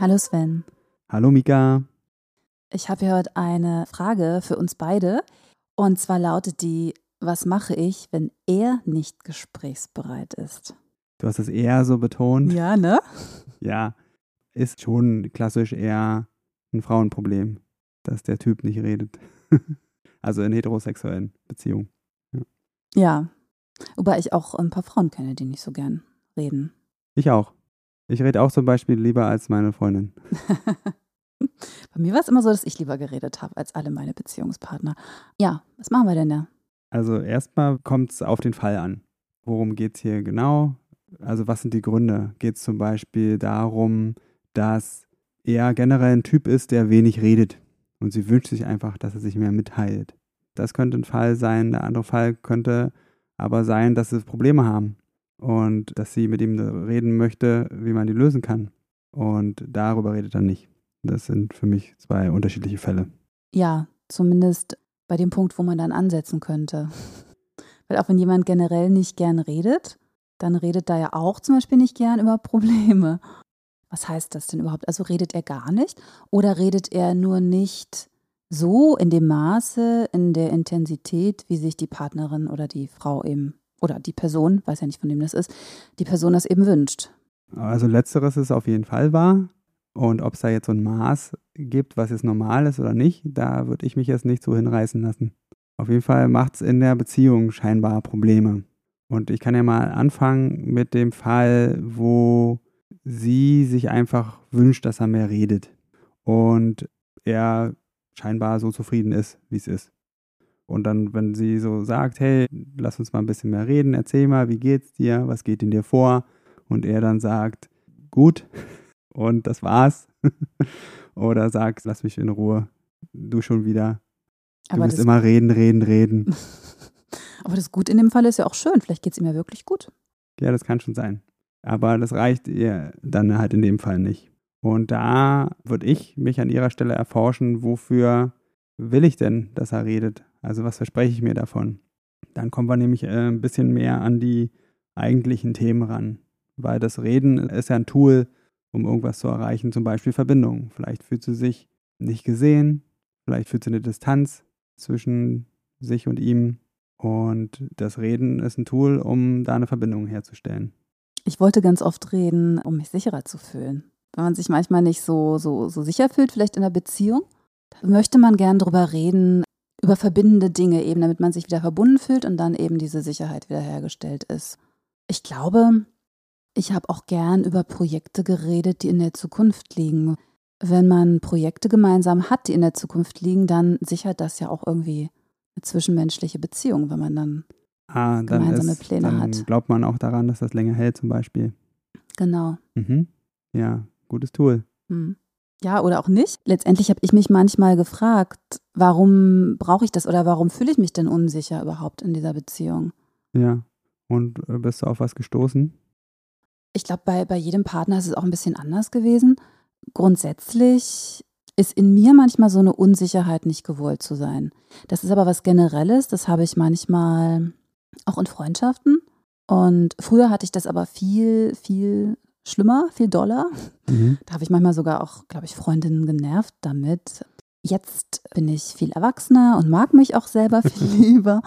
Hallo Sven. Hallo Mika. Ich habe hier heute eine Frage für uns beide. Und zwar lautet die, was mache ich, wenn er nicht gesprächsbereit ist? Du hast es eher so betont. Ja, ne? Ja, ist schon klassisch eher ein Frauenproblem, dass der Typ nicht redet. also in heterosexuellen Beziehungen. Ja. ja, wobei ich auch ein paar Frauen kenne, die nicht so gern reden. Ich auch. Ich rede auch zum Beispiel lieber als meine Freundin. Bei mir war es immer so, dass ich lieber geredet habe als alle meine Beziehungspartner. Ja, was machen wir denn da? Also erstmal kommt es auf den Fall an. Worum geht es hier genau? Also was sind die Gründe? Geht es zum Beispiel darum, dass er generell ein Typ ist, der wenig redet und sie wünscht sich einfach, dass er sich mehr mitteilt. Das könnte ein Fall sein. Der andere Fall könnte aber sein, dass sie Probleme haben und dass sie mit ihm reden möchte, wie man die lösen kann. Und darüber redet er nicht. Das sind für mich zwei unterschiedliche Fälle. Ja, zumindest bei dem Punkt, wo man dann ansetzen könnte. Weil auch wenn jemand generell nicht gern redet, dann redet da ja auch zum Beispiel nicht gern über Probleme. Was heißt das denn überhaupt? Also redet er gar nicht oder redet er nur nicht so in dem Maße, in der Intensität, wie sich die Partnerin oder die Frau eben oder die Person, weiß ja nicht, von wem das ist, die Person das eben wünscht? Also letzteres ist auf jeden Fall wahr. Und ob es da jetzt so ein Maß gibt, was jetzt normal ist oder nicht, da würde ich mich jetzt nicht so hinreißen lassen. Auf jeden Fall macht es in der Beziehung scheinbar Probleme. Und ich kann ja mal anfangen mit dem Fall, wo sie sich einfach wünscht, dass er mehr redet. Und er scheinbar so zufrieden ist, wie es ist. Und dann, wenn sie so sagt, hey, lass uns mal ein bisschen mehr reden, erzähl mal, wie geht's dir, was geht in dir vor? Und er dann sagt, gut, und das war's. Oder sagst, lass mich in Ruhe. Du schon wieder. Du Aber musst immer reden, reden, reden. Aber das Gut in dem Fall ist ja auch schön. Vielleicht geht es ihm ja wirklich gut. Ja, das kann schon sein. Aber das reicht ihr dann halt in dem Fall nicht. Und da würde ich mich an ihrer Stelle erforschen, wofür will ich denn, dass er redet? Also was verspreche ich mir davon? Dann kommen wir nämlich äh, ein bisschen mehr an die eigentlichen Themen ran. Weil das Reden ist ja ein Tool, um irgendwas zu erreichen, zum Beispiel Verbindung. Vielleicht fühlt sie sich nicht gesehen, vielleicht fühlt sie eine Distanz zwischen sich und ihm. Und das Reden ist ein Tool, um da eine Verbindung herzustellen. Ich wollte ganz oft reden, um mich sicherer zu fühlen. Wenn man sich manchmal nicht so, so, so sicher fühlt, vielleicht in der Beziehung, möchte man gern darüber reden, über verbindende Dinge eben, damit man sich wieder verbunden fühlt und dann eben diese Sicherheit wiederhergestellt ist. Ich glaube, ich habe auch gern über Projekte geredet, die in der Zukunft liegen. Wenn man Projekte gemeinsam hat, die in der Zukunft liegen, dann sichert das ja auch irgendwie eine zwischenmenschliche Beziehung, wenn man dann, ah, dann gemeinsame ist, Pläne dann hat. Glaubt man auch daran, dass das länger hält, zum Beispiel. Genau. Mhm. Ja, gutes Tool. Hm. Ja, oder auch nicht. Letztendlich habe ich mich manchmal gefragt, warum brauche ich das oder warum fühle ich mich denn unsicher überhaupt in dieser Beziehung? Ja. Und äh, bist du auf was gestoßen? Ich glaube, bei, bei jedem Partner ist es auch ein bisschen anders gewesen. Grundsätzlich ist in mir manchmal so eine Unsicherheit, nicht gewollt zu sein. Das ist aber was Generelles, das habe ich manchmal auch in Freundschaften. Und früher hatte ich das aber viel, viel schlimmer, viel doller. Mhm. Da habe ich manchmal sogar auch, glaube ich, Freundinnen genervt damit. Jetzt bin ich viel erwachsener und mag mich auch selber viel lieber.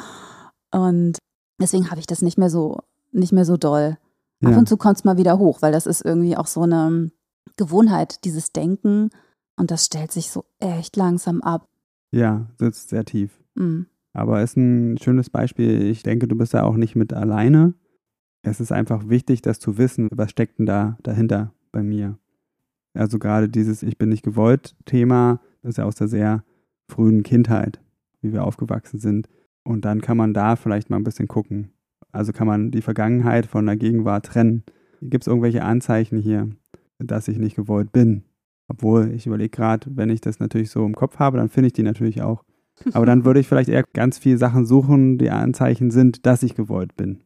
Und deswegen habe ich das nicht mehr so, nicht mehr so doll. Ja. Ab und zu kommt es mal wieder hoch, weil das ist irgendwie auch so eine Gewohnheit, dieses Denken. Und das stellt sich so echt langsam ab. Ja, sitzt sehr tief. Mhm. Aber ist ein schönes Beispiel. Ich denke, du bist ja auch nicht mit alleine. Es ist einfach wichtig, das zu wissen, was steckt denn da dahinter bei mir. Also gerade dieses Ich bin nicht gewollt Thema ist ja aus der sehr frühen Kindheit, wie wir aufgewachsen sind. Und dann kann man da vielleicht mal ein bisschen gucken, also kann man die Vergangenheit von der Gegenwart trennen. Gibt es irgendwelche Anzeichen hier, dass ich nicht gewollt bin? Obwohl, ich überlege gerade, wenn ich das natürlich so im Kopf habe, dann finde ich die natürlich auch. Aber dann würde ich vielleicht eher ganz viele Sachen suchen, die Anzeichen sind, dass ich gewollt bin.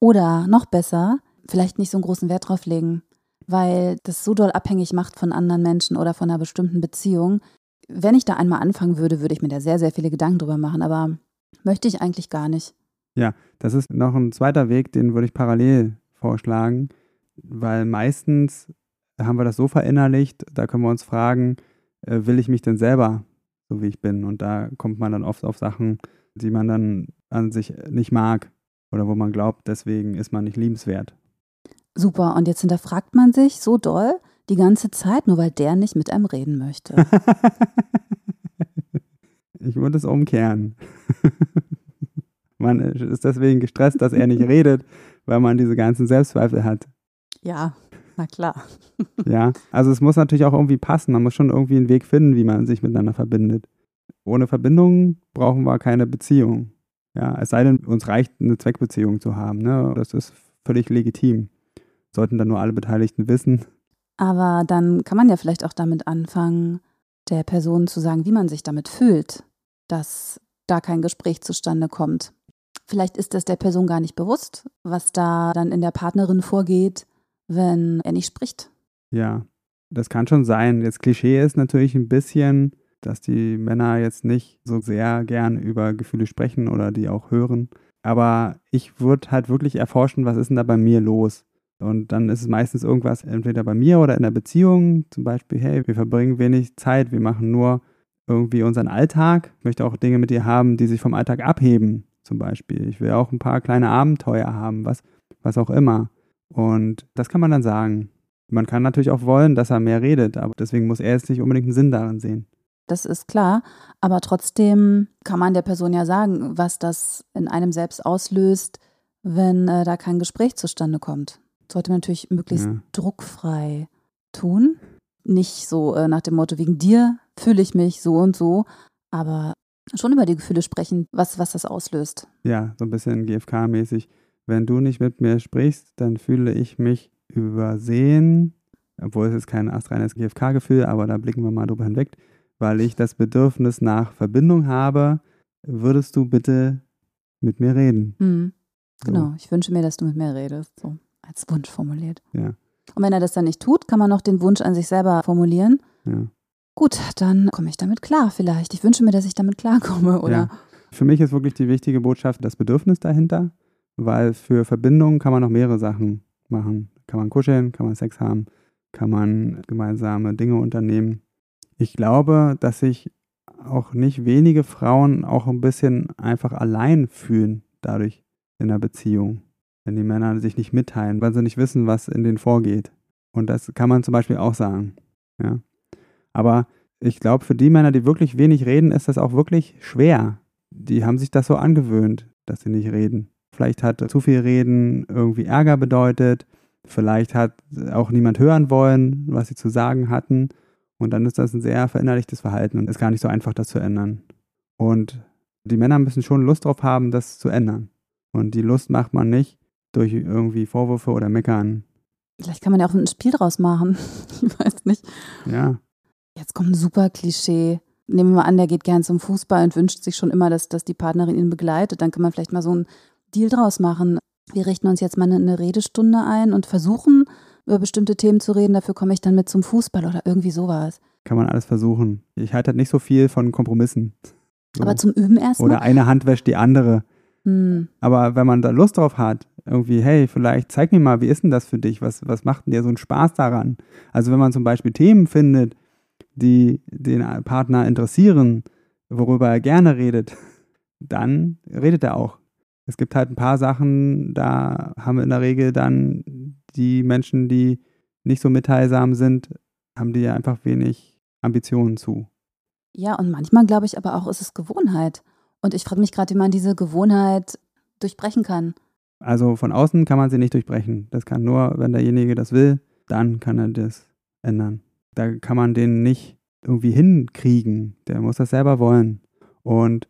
Oder noch besser, vielleicht nicht so einen großen Wert drauf legen, weil das so doll abhängig macht von anderen Menschen oder von einer bestimmten Beziehung. Wenn ich da einmal anfangen würde, würde ich mir da sehr, sehr viele Gedanken drüber machen, aber möchte ich eigentlich gar nicht. Ja, das ist noch ein zweiter Weg, den würde ich parallel vorschlagen, weil meistens haben wir das so verinnerlicht, da können wir uns fragen, äh, will ich mich denn selber so wie ich bin? Und da kommt man dann oft auf Sachen, die man dann an sich nicht mag oder wo man glaubt, deswegen ist man nicht liebenswert. Super, und jetzt hinterfragt man sich so doll die ganze Zeit, nur weil der nicht mit einem reden möchte. ich würde es umkehren. man ist deswegen gestresst, dass er nicht redet, weil man diese ganzen Selbstzweifel hat. Ja, na klar. ja, also es muss natürlich auch irgendwie passen. Man muss schon irgendwie einen Weg finden, wie man sich miteinander verbindet. Ohne Verbindung brauchen wir keine Beziehung. Ja, es sei denn, uns reicht eine Zweckbeziehung zu haben. Ne? Das ist völlig legitim. Sollten dann nur alle Beteiligten wissen. Aber dann kann man ja vielleicht auch damit anfangen, der Person zu sagen, wie man sich damit fühlt, dass da kein Gespräch zustande kommt. Vielleicht ist das der Person gar nicht bewusst, was da dann in der Partnerin vorgeht, wenn er nicht spricht. Ja, das kann schon sein. Jetzt Klischee ist natürlich ein bisschen, dass die Männer jetzt nicht so sehr gern über Gefühle sprechen oder die auch hören. Aber ich würde halt wirklich erforschen, was ist denn da bei mir los? Und dann ist es meistens irgendwas entweder bei mir oder in der Beziehung. Zum Beispiel, hey, wir verbringen wenig Zeit, wir machen nur irgendwie unseren Alltag. Ich möchte auch Dinge mit dir haben, die sich vom Alltag abheben. Zum Beispiel. Ich will auch ein paar kleine Abenteuer haben, was, was auch immer. Und das kann man dann sagen. Man kann natürlich auch wollen, dass er mehr redet, aber deswegen muss er jetzt nicht unbedingt einen Sinn darin sehen. Das ist klar, aber trotzdem kann man der Person ja sagen, was das in einem selbst auslöst, wenn äh, da kein Gespräch zustande kommt. Sollte man natürlich möglichst ja. druckfrei tun. Nicht so äh, nach dem Motto, wegen dir fühle ich mich so und so, aber schon über die Gefühle sprechen, was, was das auslöst. Ja, so ein bisschen GFK-mäßig wenn du nicht mit mir sprichst, dann fühle ich mich übersehen, obwohl es ist kein astreines GFK-Gefühl, aber da blicken wir mal drüber hinweg, weil ich das Bedürfnis nach Verbindung habe, würdest du bitte mit mir reden. Mhm. Genau, so. ich wünsche mir, dass du mit mir redest, so als Wunsch formuliert. Ja. Und wenn er das dann nicht tut, kann man noch den Wunsch an sich selber formulieren. Ja. Gut, dann komme ich damit klar vielleicht. Ich wünsche mir, dass ich damit klarkomme, oder? Ja. Für mich ist wirklich die wichtige Botschaft das Bedürfnis dahinter weil für Verbindungen kann man noch mehrere Sachen machen. Kann man kuscheln, kann man Sex haben, kann man gemeinsame Dinge unternehmen. Ich glaube, dass sich auch nicht wenige Frauen auch ein bisschen einfach allein fühlen dadurch in der Beziehung, wenn die Männer sich nicht mitteilen, weil sie nicht wissen, was in denen vorgeht. Und das kann man zum Beispiel auch sagen. Ja. Aber ich glaube, für die Männer, die wirklich wenig reden, ist das auch wirklich schwer. Die haben sich das so angewöhnt, dass sie nicht reden. Vielleicht hat zu viel Reden irgendwie Ärger bedeutet. Vielleicht hat auch niemand hören wollen, was sie zu sagen hatten. Und dann ist das ein sehr verinnerlichtes Verhalten und ist gar nicht so einfach, das zu ändern. Und die Männer müssen schon Lust drauf haben, das zu ändern. Und die Lust macht man nicht durch irgendwie Vorwürfe oder Meckern. Vielleicht kann man ja auch ein Spiel draus machen. ich weiß nicht. Ja. Jetzt kommt ein super Klischee. Nehmen wir mal an, der geht gern zum Fußball und wünscht sich schon immer, dass, dass die Partnerin ihn begleitet. Dann kann man vielleicht mal so ein Deal draus machen. Wir richten uns jetzt mal eine Redestunde ein und versuchen, über bestimmte Themen zu reden. Dafür komme ich dann mit zum Fußball oder irgendwie sowas. Kann man alles versuchen. Ich halte halt nicht so viel von Kompromissen. So. Aber zum Üben erst. Oder eine Hand wäscht die andere. Hm. Aber wenn man da Lust drauf hat, irgendwie, hey, vielleicht zeig mir mal, wie ist denn das für dich? Was, was macht denn dir so einen Spaß daran? Also wenn man zum Beispiel Themen findet, die den Partner interessieren, worüber er gerne redet, dann redet er auch es gibt halt ein paar Sachen, da haben in der Regel dann die Menschen, die nicht so mitteilsam sind, haben die ja einfach wenig Ambitionen zu. Ja, und manchmal glaube ich aber auch, ist es Gewohnheit. Und ich frage mich gerade, wie man diese Gewohnheit durchbrechen kann. Also von außen kann man sie nicht durchbrechen. Das kann nur, wenn derjenige das will, dann kann er das ändern. Da kann man den nicht irgendwie hinkriegen. Der muss das selber wollen. Und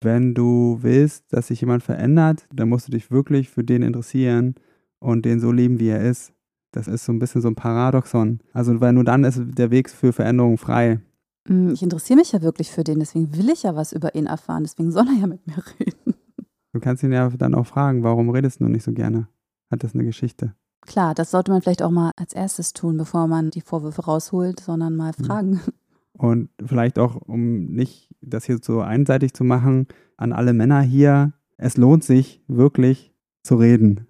wenn du willst, dass sich jemand verändert, dann musst du dich wirklich für den interessieren und den so lieben, wie er ist. Das ist so ein bisschen so ein Paradoxon. Also, weil nur dann ist der Weg für Veränderung frei. Hm, ich interessiere mich ja wirklich für den, deswegen will ich ja was über ihn erfahren, deswegen soll er ja mit mir reden. Du kannst ihn ja dann auch fragen, warum redest du nicht so gerne? Hat das eine Geschichte? Klar, das sollte man vielleicht auch mal als erstes tun, bevor man die Vorwürfe rausholt, sondern mal hm. fragen. Und vielleicht auch, um nicht das hier so einseitig zu machen, an alle Männer hier, es lohnt sich wirklich zu reden.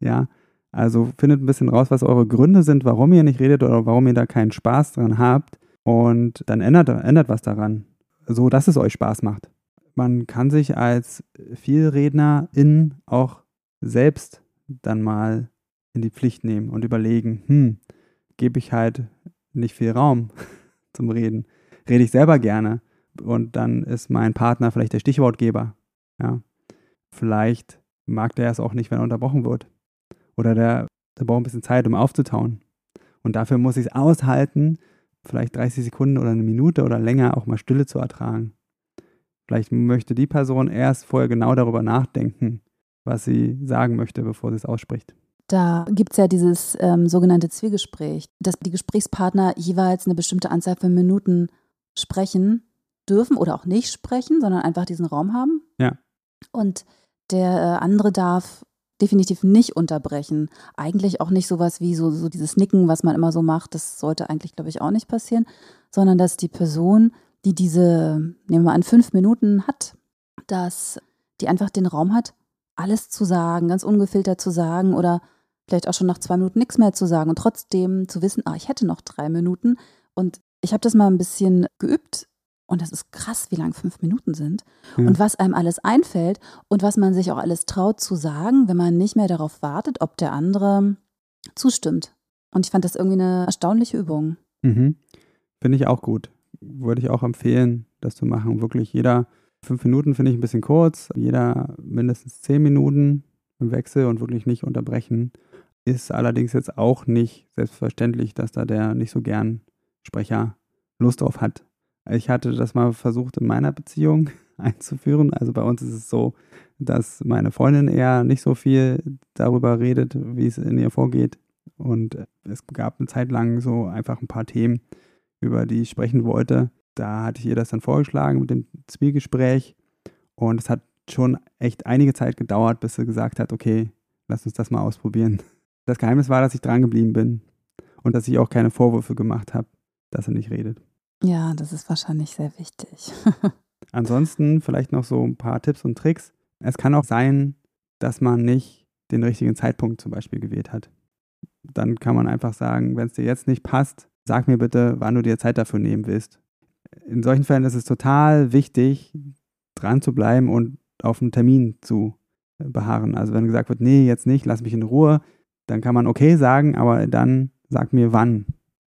Ja, also findet ein bisschen raus, was eure Gründe sind, warum ihr nicht redet oder warum ihr da keinen Spaß dran habt. Und dann ändert, ändert was daran, so dass es euch Spaß macht. Man kann sich als Vielrednerin auch selbst dann mal in die Pflicht nehmen und überlegen, hm, gebe ich halt nicht viel Raum zum Reden. Rede ich selber gerne und dann ist mein Partner vielleicht der Stichwortgeber. Ja. Vielleicht mag der es auch nicht, wenn er unterbrochen wird. Oder der, der braucht ein bisschen Zeit, um aufzutauen. Und dafür muss ich es aushalten, vielleicht 30 Sekunden oder eine Minute oder länger auch mal Stille zu ertragen. Vielleicht möchte die Person erst vorher genau darüber nachdenken, was sie sagen möchte, bevor sie es ausspricht. Da gibt es ja dieses ähm, sogenannte Zwiegespräch, dass die Gesprächspartner jeweils eine bestimmte Anzahl von Minuten sprechen dürfen oder auch nicht sprechen, sondern einfach diesen Raum haben. Ja. Und der äh, andere darf definitiv nicht unterbrechen. Eigentlich auch nicht sowas wie so, so dieses Nicken, was man immer so macht. Das sollte eigentlich, glaube ich, auch nicht passieren, sondern dass die Person, die diese, nehmen wir an, fünf Minuten hat, dass die einfach den Raum hat, alles zu sagen, ganz ungefiltert zu sagen oder vielleicht auch schon nach zwei Minuten nichts mehr zu sagen und trotzdem zu wissen, ah, ich hätte noch drei Minuten. Und ich habe das mal ein bisschen geübt und das ist krass, wie lang fünf Minuten sind. Ja. Und was einem alles einfällt und was man sich auch alles traut zu sagen, wenn man nicht mehr darauf wartet, ob der andere zustimmt. Und ich fand das irgendwie eine erstaunliche Übung. Mhm. Finde ich auch gut. Würde ich auch empfehlen, das zu machen. Wirklich jeder fünf Minuten finde ich ein bisschen kurz. Jeder mindestens zehn Minuten im Wechsel und wirklich nicht unterbrechen. Ist allerdings jetzt auch nicht selbstverständlich, dass da der nicht so gern Sprecher Lust drauf hat, ich hatte das mal versucht in meiner Beziehung einzuführen. Also bei uns ist es so, dass meine Freundin eher nicht so viel darüber redet, wie es in ihr vorgeht. Und es gab eine Zeit lang so einfach ein paar Themen, über die ich sprechen wollte. Da hatte ich ihr das dann vorgeschlagen mit dem Zwiegespräch. Und es hat schon echt einige Zeit gedauert, bis sie gesagt hat, okay, lass uns das mal ausprobieren. Das Geheimnis war, dass ich dran geblieben bin und dass ich auch keine Vorwürfe gemacht habe, dass er nicht redet. Ja, das ist wahrscheinlich sehr wichtig. Ansonsten vielleicht noch so ein paar Tipps und Tricks. Es kann auch sein, dass man nicht den richtigen Zeitpunkt zum Beispiel gewählt hat. Dann kann man einfach sagen, wenn es dir jetzt nicht passt, sag mir bitte, wann du dir Zeit dafür nehmen willst. In solchen Fällen ist es total wichtig, dran zu bleiben und auf einen Termin zu beharren. Also wenn gesagt wird, nee, jetzt nicht, lass mich in Ruhe, dann kann man okay sagen, aber dann sag mir wann.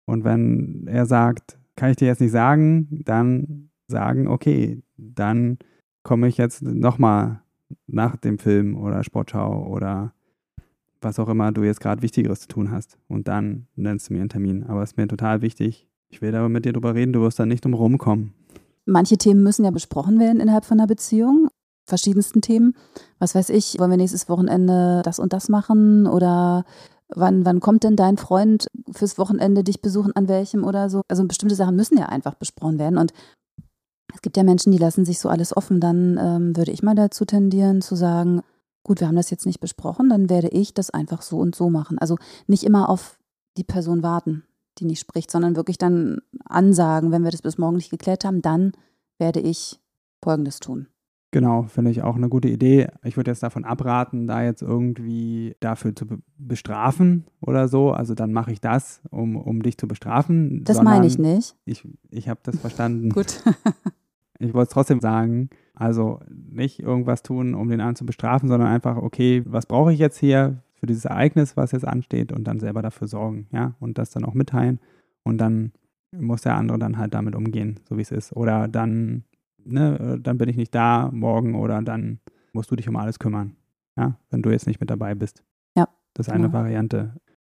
Und wenn er sagt, kann ich dir jetzt nicht sagen, dann sagen, okay, dann komme ich jetzt nochmal nach dem Film oder Sportschau oder was auch immer du jetzt gerade Wichtigeres zu tun hast. Und dann nennst du mir einen Termin. Aber es ist mir total wichtig. Ich will aber mit dir drüber reden, du wirst da nicht drum rumkommen. Manche Themen müssen ja besprochen werden innerhalb von einer Beziehung. Verschiedensten Themen. Was weiß ich, wollen wir nächstes Wochenende das und das machen oder Wann, wann kommt denn dein Freund fürs Wochenende dich besuchen, an welchem oder so? Also bestimmte Sachen müssen ja einfach besprochen werden. Und es gibt ja Menschen, die lassen sich so alles offen. Dann ähm, würde ich mal dazu tendieren zu sagen, gut, wir haben das jetzt nicht besprochen, dann werde ich das einfach so und so machen. Also nicht immer auf die Person warten, die nicht spricht, sondern wirklich dann ansagen, wenn wir das bis morgen nicht geklärt haben, dann werde ich Folgendes tun. Genau, finde ich auch eine gute Idee. Ich würde jetzt davon abraten, da jetzt irgendwie dafür zu bestrafen oder so. Also dann mache ich das, um, um dich zu bestrafen. Das meine ich nicht. Ich, ich habe das verstanden. Gut. ich wollte es trotzdem sagen. Also nicht irgendwas tun, um den anderen zu bestrafen, sondern einfach, okay, was brauche ich jetzt hier für dieses Ereignis, was jetzt ansteht und dann selber dafür sorgen, ja, und das dann auch mitteilen. Und dann muss der andere dann halt damit umgehen, so wie es ist. Oder dann ne, äh, dann bin ich nicht da morgen oder dann musst du dich um alles kümmern. Ja, wenn du jetzt nicht mit dabei bist. Ja. Das ist eine genau. Variante.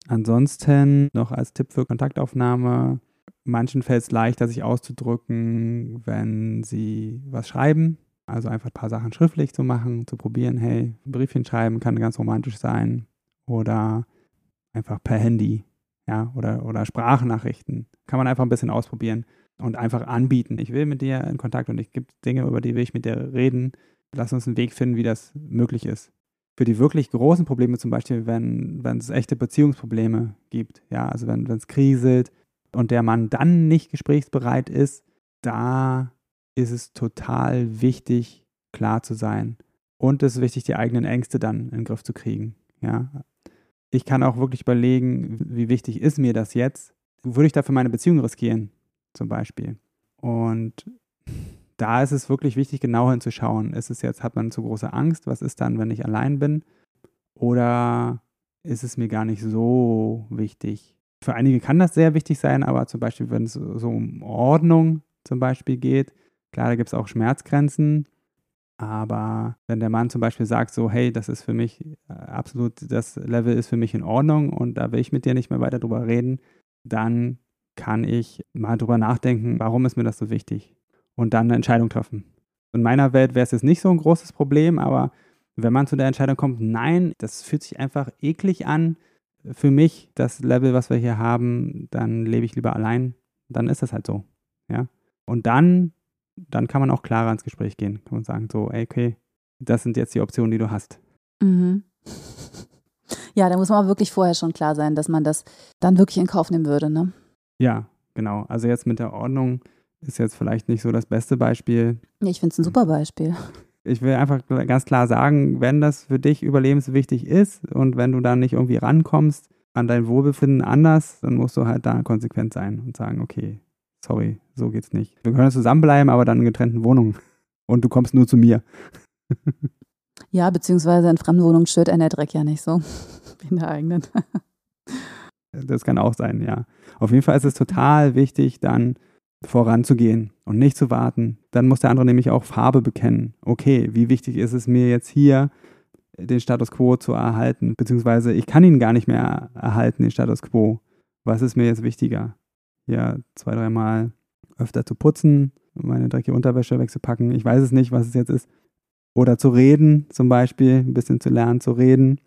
Ansonsten noch als Tipp für Kontaktaufnahme. Manchen fällt es leichter, sich auszudrücken, wenn sie was schreiben. Also einfach ein paar Sachen schriftlich zu machen, zu probieren. Hey, ein Briefchen schreiben kann ganz romantisch sein. Oder einfach per Handy, ja, oder, oder Sprachnachrichten. Kann man einfach ein bisschen ausprobieren und einfach anbieten. Ich will mit dir in Kontakt und es gibt Dinge, über die will ich mit dir reden. Lass uns einen Weg finden, wie das möglich ist. Für die wirklich großen Probleme, zum Beispiel, wenn, wenn es echte Beziehungsprobleme gibt, ja, also wenn es kriselt und der Mann dann nicht gesprächsbereit ist, da ist es total wichtig, klar zu sein. Und es ist wichtig, die eigenen Ängste dann in den Griff zu kriegen. Ja. Ich kann auch wirklich überlegen, wie wichtig ist mir das jetzt? Würde ich dafür meine Beziehung riskieren? Zum Beispiel. Und da ist es wirklich wichtig, genau hinzuschauen. Ist es jetzt, hat man zu große Angst? Was ist dann, wenn ich allein bin? Oder ist es mir gar nicht so wichtig? Für einige kann das sehr wichtig sein, aber zum Beispiel, wenn es so um Ordnung zum Beispiel geht, klar, da gibt es auch Schmerzgrenzen. Aber wenn der Mann zum Beispiel sagt, so, hey, das ist für mich äh, absolut, das Level ist für mich in Ordnung und da will ich mit dir nicht mehr weiter drüber reden, dann kann ich mal drüber nachdenken, warum ist mir das so wichtig? Und dann eine Entscheidung treffen. In meiner Welt wäre es jetzt nicht so ein großes Problem, aber wenn man zu der Entscheidung kommt, nein, das fühlt sich einfach eklig an für mich, das Level, was wir hier haben, dann lebe ich lieber allein, dann ist das halt so. Ja. Und dann, dann kann man auch klarer ins Gespräch gehen. Man sagen, so, ey, okay, das sind jetzt die Optionen, die du hast. Mhm. Ja, da muss man aber wirklich vorher schon klar sein, dass man das dann wirklich in Kauf nehmen würde, ne? Ja, genau. Also jetzt mit der Ordnung ist jetzt vielleicht nicht so das beste Beispiel. Ja, ich finde es ein super Beispiel. Ich will einfach ganz klar sagen, wenn das für dich überlebenswichtig ist und wenn du da nicht irgendwie rankommst an dein Wohlbefinden anders, dann musst du halt da konsequent sein und sagen, okay, sorry, so geht's nicht. Wir können zusammenbleiben, aber dann in getrennten Wohnungen. Und du kommst nur zu mir. ja, beziehungsweise in fremden Wohnungen stört einen der Dreck ja nicht so wie in der eigenen. Das kann auch sein, ja. Auf jeden Fall ist es total wichtig, dann voranzugehen und nicht zu warten. Dann muss der andere nämlich auch Farbe bekennen. Okay, wie wichtig ist es mir jetzt hier, den Status quo zu erhalten? Beziehungsweise ich kann ihn gar nicht mehr erhalten, den Status quo. Was ist mir jetzt wichtiger? Ja, zwei, dreimal öfter zu putzen, meine dreckige Unterwäsche wegzupacken. Ich weiß es nicht, was es jetzt ist. Oder zu reden, zum Beispiel, ein bisschen zu lernen zu reden.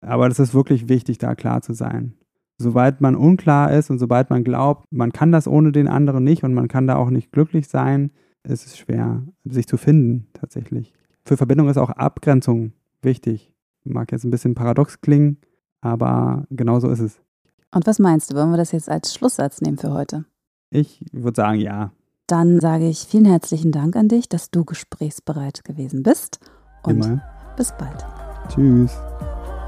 Aber das ist wirklich wichtig, da klar zu sein sobald man unklar ist und sobald man glaubt, man kann das ohne den anderen nicht und man kann da auch nicht glücklich sein, ist es schwer, sich zu finden tatsächlich. Für Verbindung ist auch Abgrenzung wichtig. Mag jetzt ein bisschen paradox klingen, aber genau so ist es. Und was meinst du, wollen wir das jetzt als Schlusssatz nehmen für heute? Ich würde sagen, ja. Dann sage ich vielen herzlichen Dank an dich, dass du gesprächsbereit gewesen bist. Und Immer. bis bald. Tschüss.